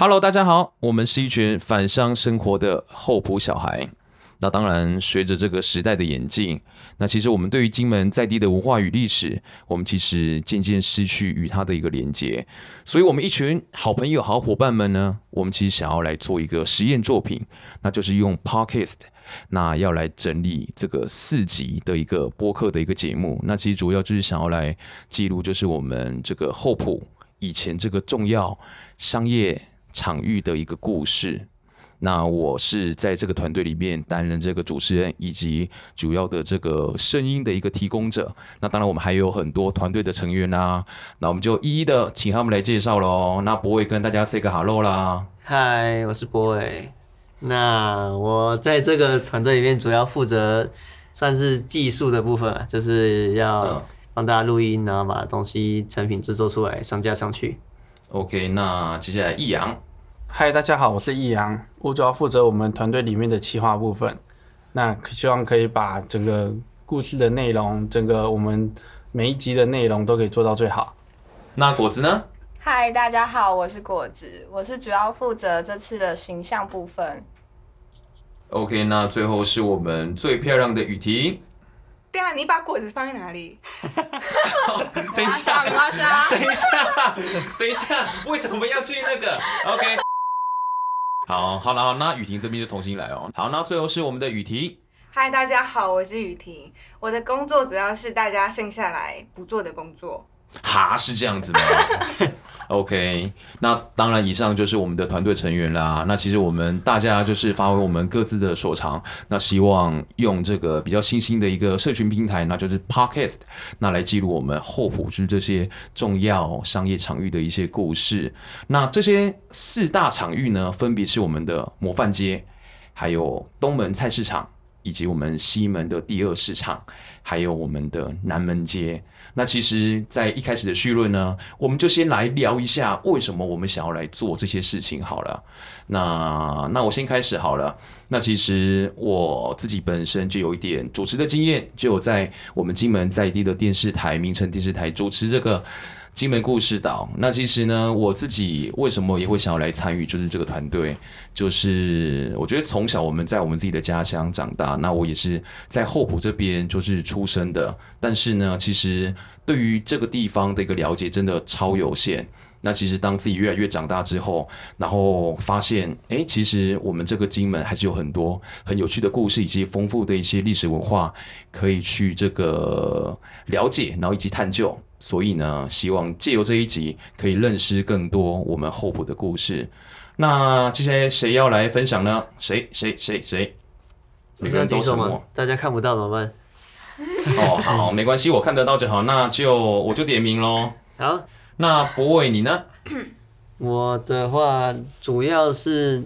Hello，大家好，我们是一群返乡生活的后埔小孩。那当然，随着这个时代的演进，那其实我们对于金门在地的文化与历史，我们其实渐渐失去与它的一个连接。所以，我们一群好朋友、好伙伴们呢，我们其实想要来做一个实验作品，那就是用 Podcast，那要来整理这个四集的一个播客的一个节目。那其实主要就是想要来记录，就是我们这个后埔以前这个重要商业场域的一个故事。那我是在这个团队里面担任这个主持人以及主要的这个声音的一个提供者。那当然，我们还有很多团队的成员啊。那我们就一一的请他们来介绍喽。那博伟跟大家 say 个 hello 啦。嗨，我是博伟。那我在这个团队里面主要负责算是技术的部分，就是要帮大家录音，然后把东西成品制作出来上架上去。OK，那接下来易阳。嗨，大家好，我是易阳，我主要负责我们团队里面的企划部分。那希望可以把整个故事的内容，整个我们每一集的内容都可以做到最好。那果子呢？嗨，大家好，我是果子，我是主要负责这次的形象部分。OK，那最后是我们最漂亮的雨婷。对啊，你把果子放在哪里？等一下，没关系啊等一下，等一下，为什么要去那个？OK，好，好了，好，那雨婷这边就重新来哦。好，那最后是我们的雨婷。嗨，大家好，我是雨婷。我的工作主要是大家剩下来不做的工作。哈，是这样子吗？OK，那当然，以上就是我们的团队成员啦。那其实我们大家就是发挥我们各自的所长，那希望用这个比较新兴的一个社群平台，那就是 Podcast，那来记录我们后埔之这些重要商业场域的一些故事。那这些四大场域呢，分别是我们的模范街，还有东门菜市场，以及我们西门的第二市场，还有我们的南门街。那其实，在一开始的序论呢，我们就先来聊一下为什么我们想要来做这些事情好了。那那我先开始好了。那其实我自己本身就有一点主持的经验，就有在我们金门在地的电视台、名城电视台主持这个。金门故事岛，那其实呢，我自己为什么也会想要来参与，就是这个团队，就是我觉得从小我们在我们自己的家乡长大，那我也是在后埔这边就是出生的，但是呢，其实对于这个地方的一个了解真的超有限。那其实当自己越来越长大之后，然后发现，哎，其实我们这个金门还是有很多很有趣的故事，以及丰富的一些历史文化可以去这个了解，然后以及探究。所以呢，希望借由这一集可以认识更多我们后埔的故事。那接下来谁要来分享呢？谁谁谁谁？每个人都举手吗沉默。？大家看不到怎么办？哦，好，没关系，我看得到就好。那就我就点名喽。好，那博伟你呢？我的话主要是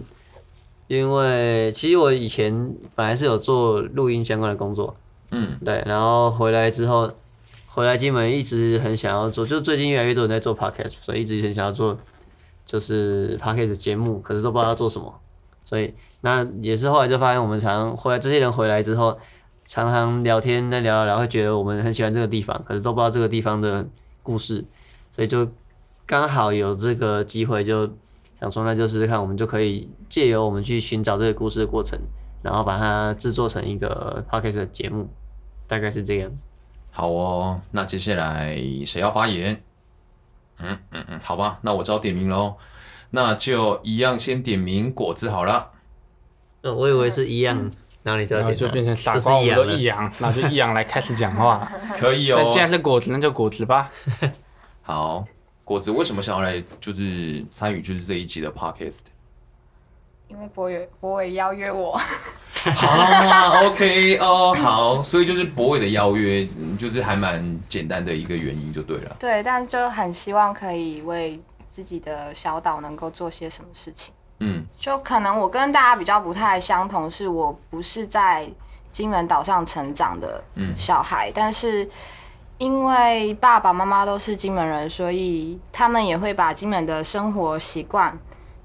因为其实我以前本来是有做录音相关的工作，嗯，对，然后回来之后，回来金门一直很想要做，就最近越来越多人在做 podcast，所以一直很想要做就是 podcast 节目，可是都不知道要做什么，所以那也是后来就发现我们常回来这些人回来之后，常常聊天，那聊聊聊会觉得我们很喜欢这个地方，可是都不知道这个地方的故事，所以就刚好有这个机会，就想说那就试试看，我们就可以借由我们去寻找这个故事的过程，然后把它制作成一个 podcast 的节目，大概是这样子。好哦。那接下来谁要发言？嗯嗯嗯，好吧，那我只好点名喽。那就一样先点名果子好了。呃，我以为是一样，然后你就就变成傻瓜，都一样的易阳，然后就一阳来开始讲话。可以哦那。既然是果子，那就果子吧。好，果子为什么想要来就是参与就是这一集的 podcast？因为博伟博伟邀约我，好，OK 哦，好，所以就是博伟的邀约，嗯就是还蛮简单的一个原因就对了。对，但就很希望可以为自己的小岛能够做些什么事情。嗯就可能我跟大家比较不太相同，是我不是在金门岛上成长的嗯小孩，但是因为爸爸妈妈都是金门人，所以他们也会把金门的生活习惯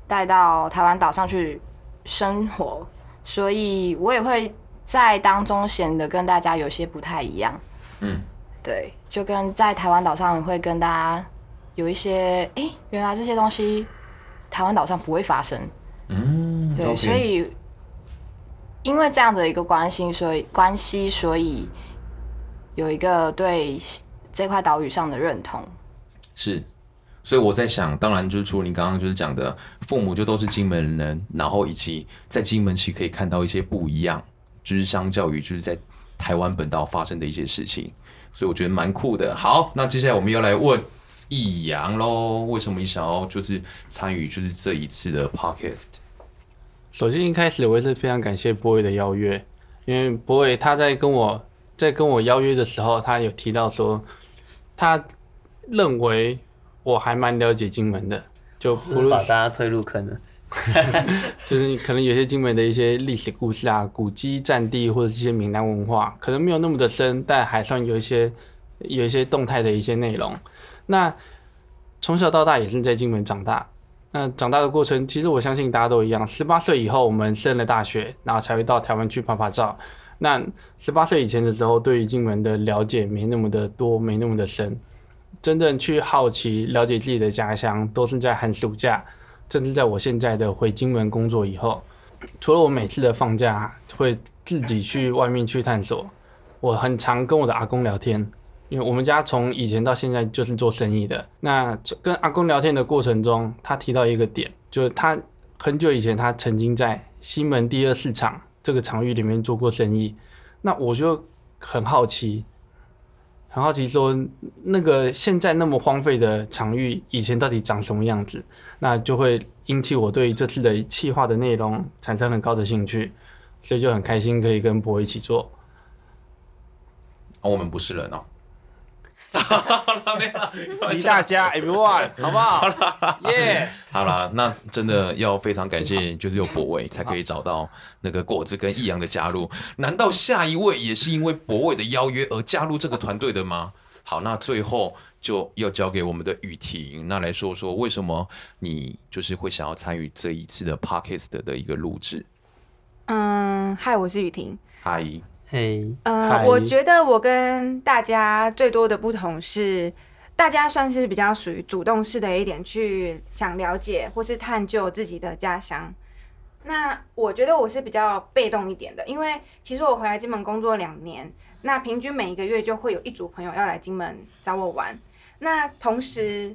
带到台湾岛上去生活，所以我也会在当中显得跟大家有些不太一样。嗯，对，就跟在台湾岛上会跟大家有一些，诶，原来这些东西台台湾岛上不会发生。嗯，对所以因为这样的一个关系，所以关系，所以有一个对这块岛屿上的认同。是，所以我在想，当然就是除了你刚刚就是讲的，父母就都是金门人，然后以及在金门其实可以看到一些不一样，就是相较于就是在台湾本岛发生的一些事情，所以我觉得蛮酷的。好，那接下来我们要来问易阳喽，为什么你想要就是参与就是这一次的 podcast？首先一开始我也是非常感谢博伟的邀约，因为博伟他在跟我在跟我邀约的时候，他有提到说，他认为我还蛮了解金门的，就是不把大家推入坑了。就是可能有些金门的一些历史故事啊、古迹、战地或者是一些闽南文化，可能没有那么的深，但还算有一些有一些动态的一些内容。那从小到大也是在金门长大，那长大的过程，其实我相信大家都一样，十八岁以后我们升了大学，然后才会到台湾去拍拍照。那十八岁以前的时候，对于金门的了解没那么的多，没那么的深。真正去好奇了解自己的家乡，都是在寒暑假，甚至在我现在的回金门工作以后。除了我每次的放假会自己去外面去探索，我很常跟我的阿公聊天，因为我们家从以前到现在就是做生意的。那跟阿公聊天的过程中，他提到一个点，就是他很久以前他曾经在西门第二市场这个场域里面做过生意。那我就很好奇，很好奇说那个现在那么荒废的场域，以前到底长什么样子？那就会引起我对这次的企划的内容产生很高的兴趣，所以就很开心可以跟博一起做。哦，我们不是人哦。习大家 everyone，好不好？好了耶！好了，那真的要非常感谢，就是有博伟才可以找到那个果子跟易阳的加入。难道下一位也是因为博伟的邀约而加入这个团队的吗？好，那最后就要交给我们的雨婷，那来说说为什么你就是会想要参与这一次的 podcast 的一个录制？嗯，嗨，我是雨婷。阿姨，嘿，呃，我觉得我跟大家最多的不同是，大家算是比较属于主动式的一点，去想了解或是探究自己的家乡。那我觉得我是比较被动一点的，因为其实我回来金门工作两年，那平均每一个月就会有一组朋友要来金门找我玩。那同时，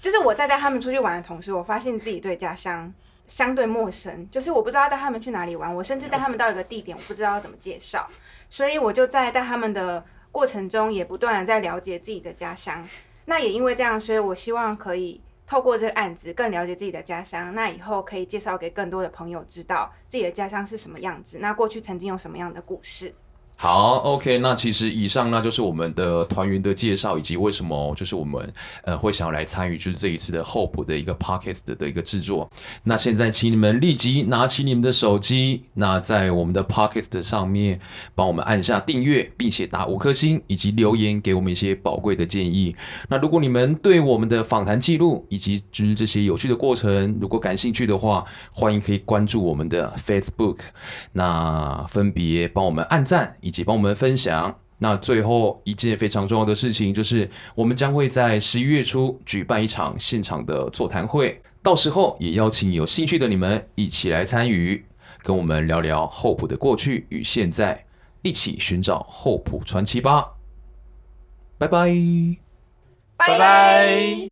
就是我在带他们出去玩的同时，我发现自己对家乡相对陌生，就是我不知道带他们去哪里玩，我甚至带他们到一个地点，我不知道要怎么介绍，所以我就在带他们的过程中，也不断的在了解自己的家乡。那也因为这样，所以我希望可以透过这个案子更了解自己的家乡，那以后可以介绍给更多的朋友知道自己的家乡是什么样子，那过去曾经有什么样的故事。好，OK，那其实以上呢就是我们的团员的介绍，以及为什么就是我们呃会想要来参与就是这一次的 Hope 的一个 Podcast 的一个制作。那现在请你们立即拿起你们的手机，那在我们的 Podcast 上面帮我们按下订阅，并且打五颗星，以及留言给我们一些宝贵的建议。那如果你们对我们的访谈记录以及就是这些有趣的过程，如果感兴趣的话，欢迎可以关注我们的 Facebook，那分别帮我们按赞以及帮我们分享。那最后一件非常重要的事情就是，我们将会在十一月初举办一场现场的座谈会，到时候也邀请有兴趣的你们一起来参与，跟我们聊聊厚朴的过去与现在，一起寻找厚朴传奇吧。拜拜。拜拜。